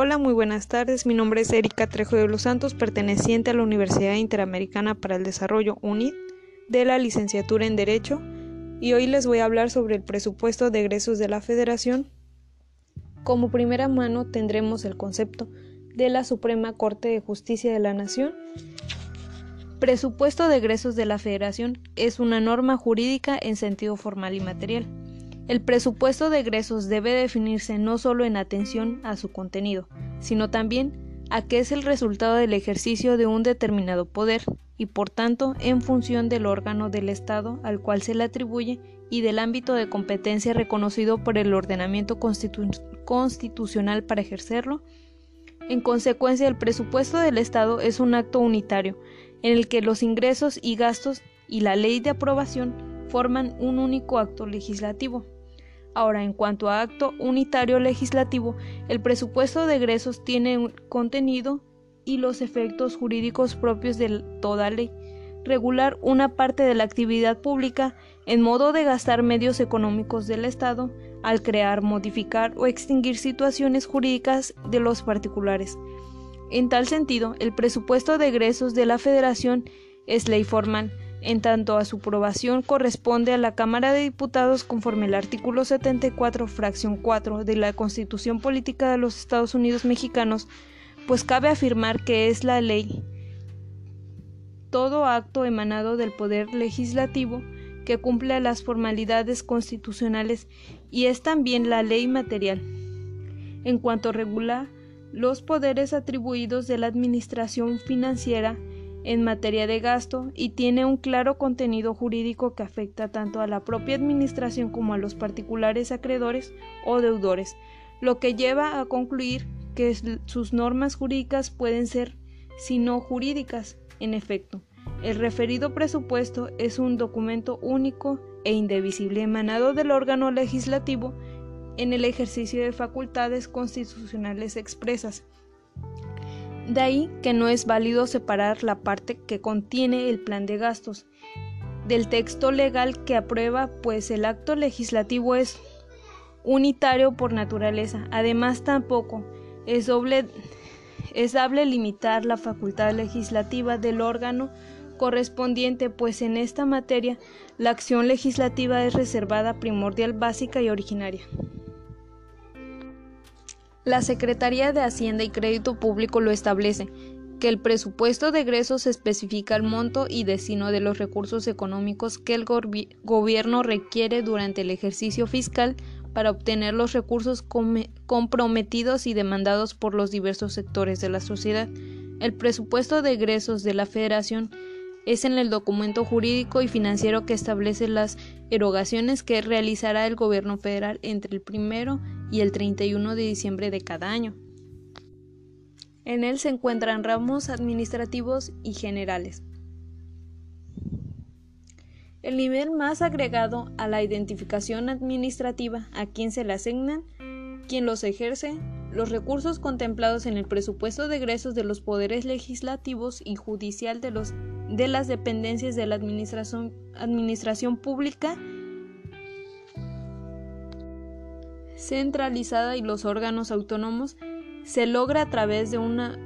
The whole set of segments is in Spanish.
Hola, muy buenas tardes. Mi nombre es Erika Trejo de los Santos, perteneciente a la Universidad Interamericana para el Desarrollo UNID de la licenciatura en Derecho, y hoy les voy a hablar sobre el presupuesto de egresos de la Federación. Como primera mano tendremos el concepto de la Suprema Corte de Justicia de la Nación. Presupuesto de egresos de la Federación es una norma jurídica en sentido formal y material el presupuesto de egresos debe definirse no solo en atención a su contenido, sino también a que es el resultado del ejercicio de un determinado poder y por tanto en función del órgano del Estado al cual se le atribuye y del ámbito de competencia reconocido por el ordenamiento constitucional para ejercerlo. En consecuencia, el presupuesto del Estado es un acto unitario en el que los ingresos y gastos y la ley de aprobación forman un único acto legislativo. Ahora, en cuanto a acto unitario legislativo, el presupuesto de egresos tiene un contenido y los efectos jurídicos propios de toda ley. Regular una parte de la actividad pública en modo de gastar medios económicos del Estado al crear, modificar o extinguir situaciones jurídicas de los particulares. En tal sentido, el presupuesto de egresos de la Federación es ley formal, en tanto a su aprobación corresponde a la Cámara de Diputados conforme al artículo 74, fracción 4 de la Constitución Política de los Estados Unidos Mexicanos, pues cabe afirmar que es la ley todo acto emanado del Poder Legislativo que cumple las formalidades constitucionales y es también la ley material. En cuanto regula los poderes atribuidos de la Administración Financiera, en materia de gasto y tiene un claro contenido jurídico que afecta tanto a la propia administración como a los particulares acreedores o deudores, lo que lleva a concluir que sus normas jurídicas pueden ser, si no jurídicas, en efecto. El referido presupuesto es un documento único e indivisible emanado del órgano legislativo en el ejercicio de facultades constitucionales expresas, de ahí que no es válido separar la parte que contiene el plan de gastos del texto legal que aprueba, pues el acto legislativo es unitario por naturaleza. Además, tampoco es, doble, es dable limitar la facultad legislativa del órgano correspondiente, pues en esta materia la acción legislativa es reservada primordial, básica y originaria. La Secretaría de Hacienda y Crédito Público lo establece, que el presupuesto de egresos especifica el monto y destino de los recursos económicos que el gobierno requiere durante el ejercicio fiscal para obtener los recursos comprometidos y demandados por los diversos sectores de la sociedad. El presupuesto de egresos de la Federación es en el documento jurídico y financiero que establece las erogaciones que realizará el gobierno federal entre el primero y el 31 de diciembre de cada año. En él se encuentran ramos administrativos y generales. El nivel más agregado a la identificación administrativa a quien se le asignan, quien los ejerce, los recursos contemplados en el presupuesto de egresos de los poderes legislativos y judicial de los de las dependencias de la administración, administración pública centralizada y los órganos autónomos se logra a través de una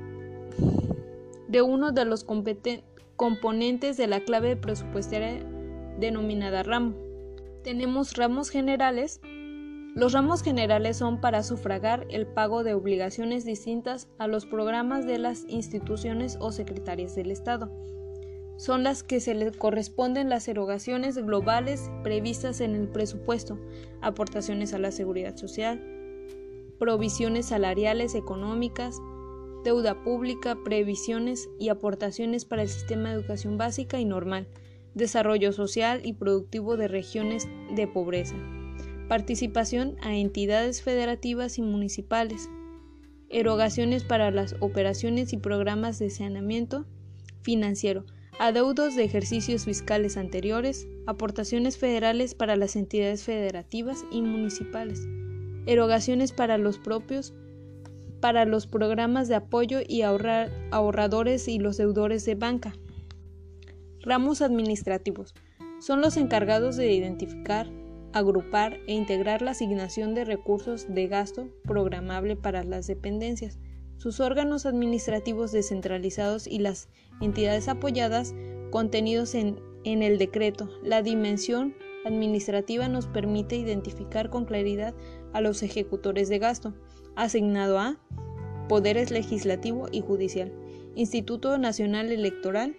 de uno de los componentes de la clave presupuestaria denominada ramo. Tenemos ramos generales. Los ramos generales son para sufragar el pago de obligaciones distintas a los programas de las instituciones o secretarias del Estado son las que se le corresponden las erogaciones globales previstas en el presupuesto, aportaciones a la seguridad social, provisiones salariales económicas, deuda pública, previsiones y aportaciones para el sistema de educación básica y normal, desarrollo social y productivo de regiones de pobreza, participación a entidades federativas y municipales, erogaciones para las operaciones y programas de saneamiento financiero, adeudos de ejercicios fiscales anteriores, aportaciones federales para las entidades federativas y municipales, erogaciones para los propios, para los programas de apoyo y ahorradores y los deudores de banca. Ramos administrativos son los encargados de identificar, agrupar e integrar la asignación de recursos de gasto programable para las dependencias, sus órganos administrativos descentralizados y las entidades apoyadas contenidos en, en el decreto. La dimensión administrativa nos permite identificar con claridad a los ejecutores de gasto, asignado a poderes legislativo y judicial, Instituto Nacional Electoral,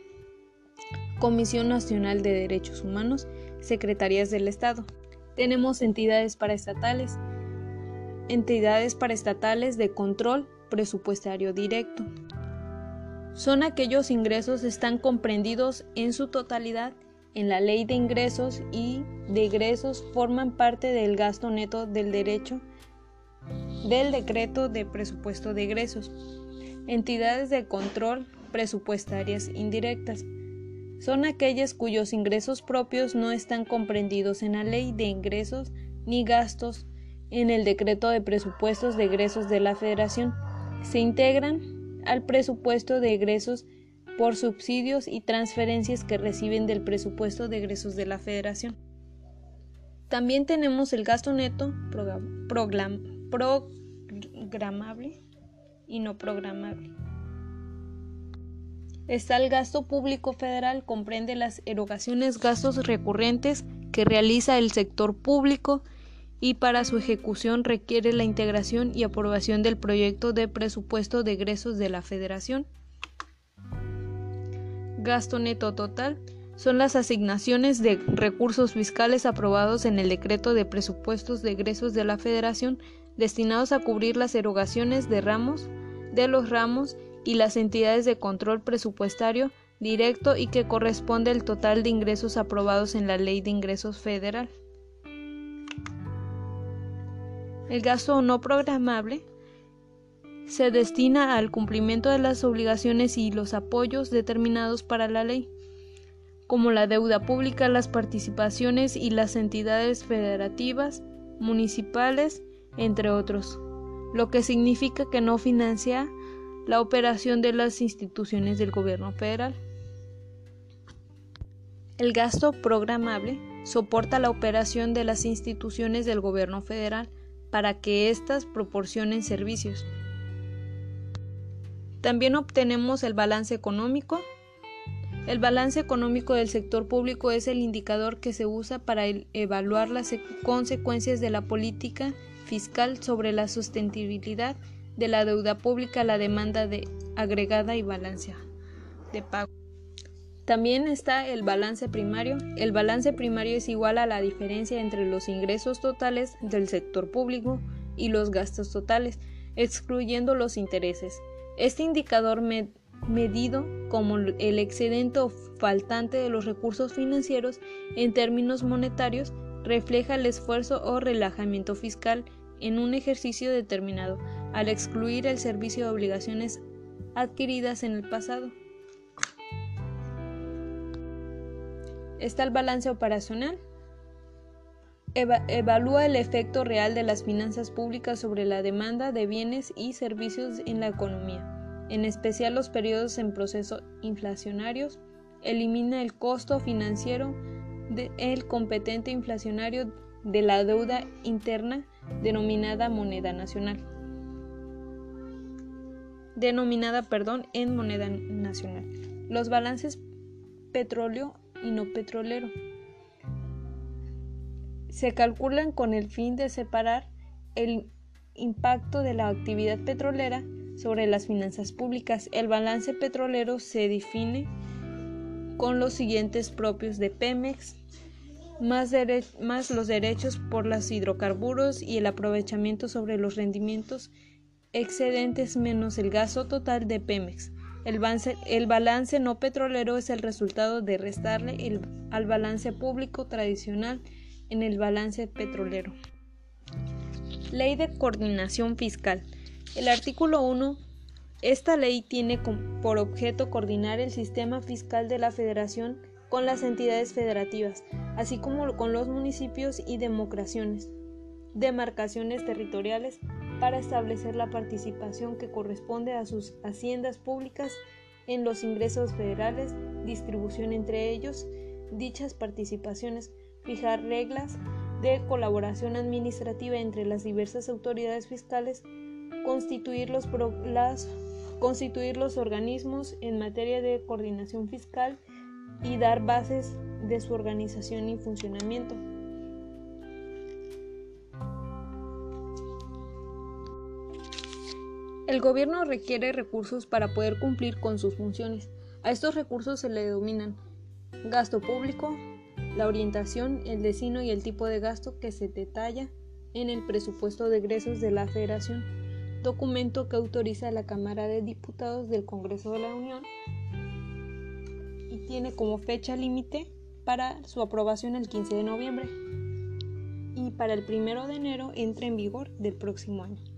Comisión Nacional de Derechos Humanos, Secretarías del Estado. Tenemos entidades paraestatales, entidades paraestatales de control presupuestario directo. Son aquellos ingresos están comprendidos en su totalidad en la ley de ingresos y de egresos forman parte del gasto neto del derecho del decreto de presupuesto de egresos. Entidades de control presupuestarias indirectas son aquellas cuyos ingresos propios no están comprendidos en la ley de ingresos ni gastos en el decreto de presupuestos de egresos de la Federación. Se integran al presupuesto de egresos por subsidios y transferencias que reciben del presupuesto de egresos de la Federación. También tenemos el gasto neto programable y no programable. Está el gasto público federal, comprende las erogaciones, gastos recurrentes que realiza el sector público y para su ejecución requiere la integración y aprobación del proyecto de presupuesto de egresos de la Federación. Gasto neto total son las asignaciones de recursos fiscales aprobados en el decreto de presupuestos de egresos de la Federación destinados a cubrir las erogaciones de ramos, de los ramos y las entidades de control presupuestario directo y que corresponde al total de ingresos aprobados en la Ley de Ingresos Federal. El gasto no programable se destina al cumplimiento de las obligaciones y los apoyos determinados para la ley, como la deuda pública, las participaciones y las entidades federativas, municipales, entre otros, lo que significa que no financia la operación de las instituciones del gobierno federal. El gasto programable soporta la operación de las instituciones del gobierno federal para que éstas proporcionen servicios. También obtenemos el balance económico. El balance económico del sector público es el indicador que se usa para evaluar las consecuencias de la política fiscal sobre la sustentabilidad de la deuda pública, la demanda de agregada y balance de pago. También está el balance primario. El balance primario es igual a la diferencia entre los ingresos totales del sector público y los gastos totales, excluyendo los intereses. Este indicador medido como el excedente o faltante de los recursos financieros en términos monetarios refleja el esfuerzo o relajamiento fiscal en un ejercicio determinado, al excluir el servicio de obligaciones adquiridas en el pasado. Está el balance operacional. evalúa el efecto real de las finanzas públicas sobre la demanda de bienes y servicios en la economía, en especial los periodos en proceso inflacionarios. Elimina el costo financiero del competente inflacionario de la deuda interna denominada moneda nacional. Denominada, perdón, en moneda nacional. Los balances petróleo y no petrolero se calculan con el fin de separar el impacto de la actividad petrolera sobre las finanzas públicas. El balance petrolero se define con los siguientes propios de Pemex, más, los derechos por los hidrocarburos y el aprovechamiento sobre los rendimientos excedentes menos el gasto total de Pemex. El balance, el balance, no petrolero es el resultado de restarle el, al balance público tradicional en el balance petrolero. Ley de coordinación fiscal. El artículo 1. Esta ley tiene por objeto coordinar el sistema fiscal de la Federación con las entidades federativas, así como con los municipios y demarcaciones territoriales para establecer la participación que corresponde a sus haciendas públicas en los ingresos federales, distribución entre ellos, dichas participaciones, fijar reglas de colaboración administrativa entre las diversas autoridades fiscales, constituir los, constituir los organismos en materia de coordinación fiscal y dar bases de su organización y funcionamiento. El gobierno requiere recursos para poder cumplir con sus funciones. A estos recursos se le denominan gasto público, la orientación, el destino y el tipo de gasto que se detalla en el presupuesto de egresos de la Federación, documento que autoriza la Cámara de Diputados del Congreso de la Unión y tiene como fecha límite para su aprobación el 15 de noviembre y para el 1 de enero entra en vigor del próximo año.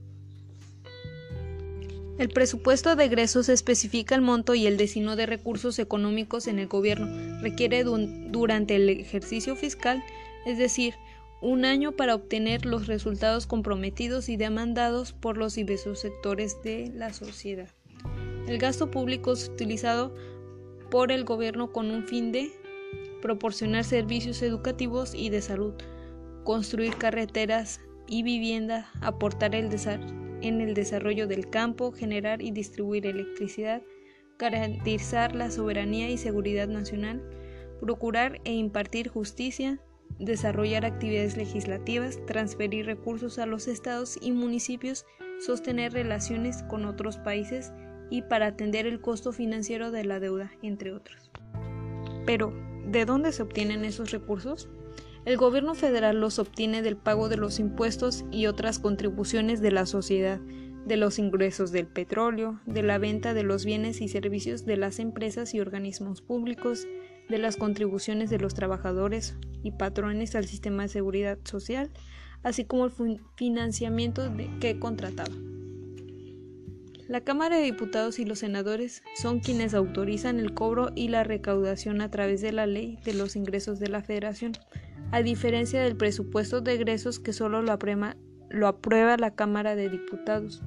El presupuesto de egresos especifica el monto y el destino de recursos económicos en el gobierno. Requiere durante el ejercicio fiscal, es decir, un año para obtener los resultados comprometidos y demandados por los diversos sectores de la sociedad. El gasto público es utilizado por el gobierno con un fin de proporcionar servicios educativos y de salud, construir carreteras y vivienda, aportar el desarrollo en el desarrollo del campo, generar y distribuir electricidad, garantizar la soberanía y seguridad nacional, procurar e impartir justicia, desarrollar actividades legislativas, transferir recursos a los estados y municipios, sostener relaciones con otros países y para atender el costo financiero de la deuda, entre otros. Pero, ¿de dónde se obtienen esos recursos? El gobierno federal los obtiene del pago de los impuestos y otras contribuciones de la sociedad, de los ingresos del petróleo, de la venta de los bienes y servicios de las empresas y organismos públicos, de las contribuciones de los trabajadores y patrones al sistema de seguridad social, así como el financiamiento que contrataba. La Cámara de Diputados y los senadores son quienes autorizan el cobro y la recaudación a través de la ley de los ingresos de la Federación a diferencia del presupuesto de egresos que solo lo aprueba, la Cámara de Diputados.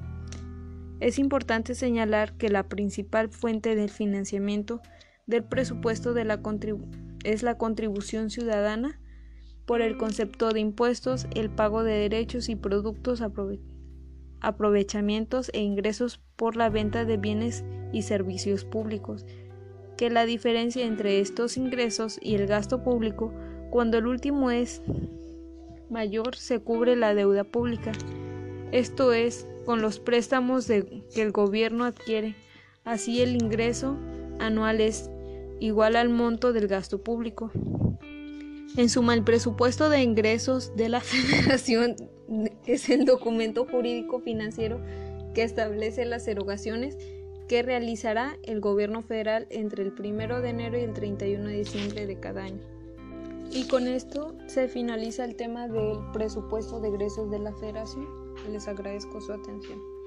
Es importante señalar que la principal fuente del financiamiento del presupuesto de la es la contribución ciudadana por el concepto de impuestos, el pago de derechos y productos, aprovechamientos e ingresos por la venta de bienes y servicios públicos, que la diferencia entre estos ingresos y el gasto público cuando el último es mayor, se cubre la deuda pública, esto es, con los préstamos que el gobierno adquiere. Así el ingreso anual es igual al monto del gasto público. En suma, el presupuesto de ingresos de la Federación es el documento jurídico financiero que establece las erogaciones que realizará el gobierno federal entre el 1 de enero y el 31 de diciembre de cada año. Y con esto se finaliza el tema del presupuesto de egresos de la federación. Les agradezco su atención.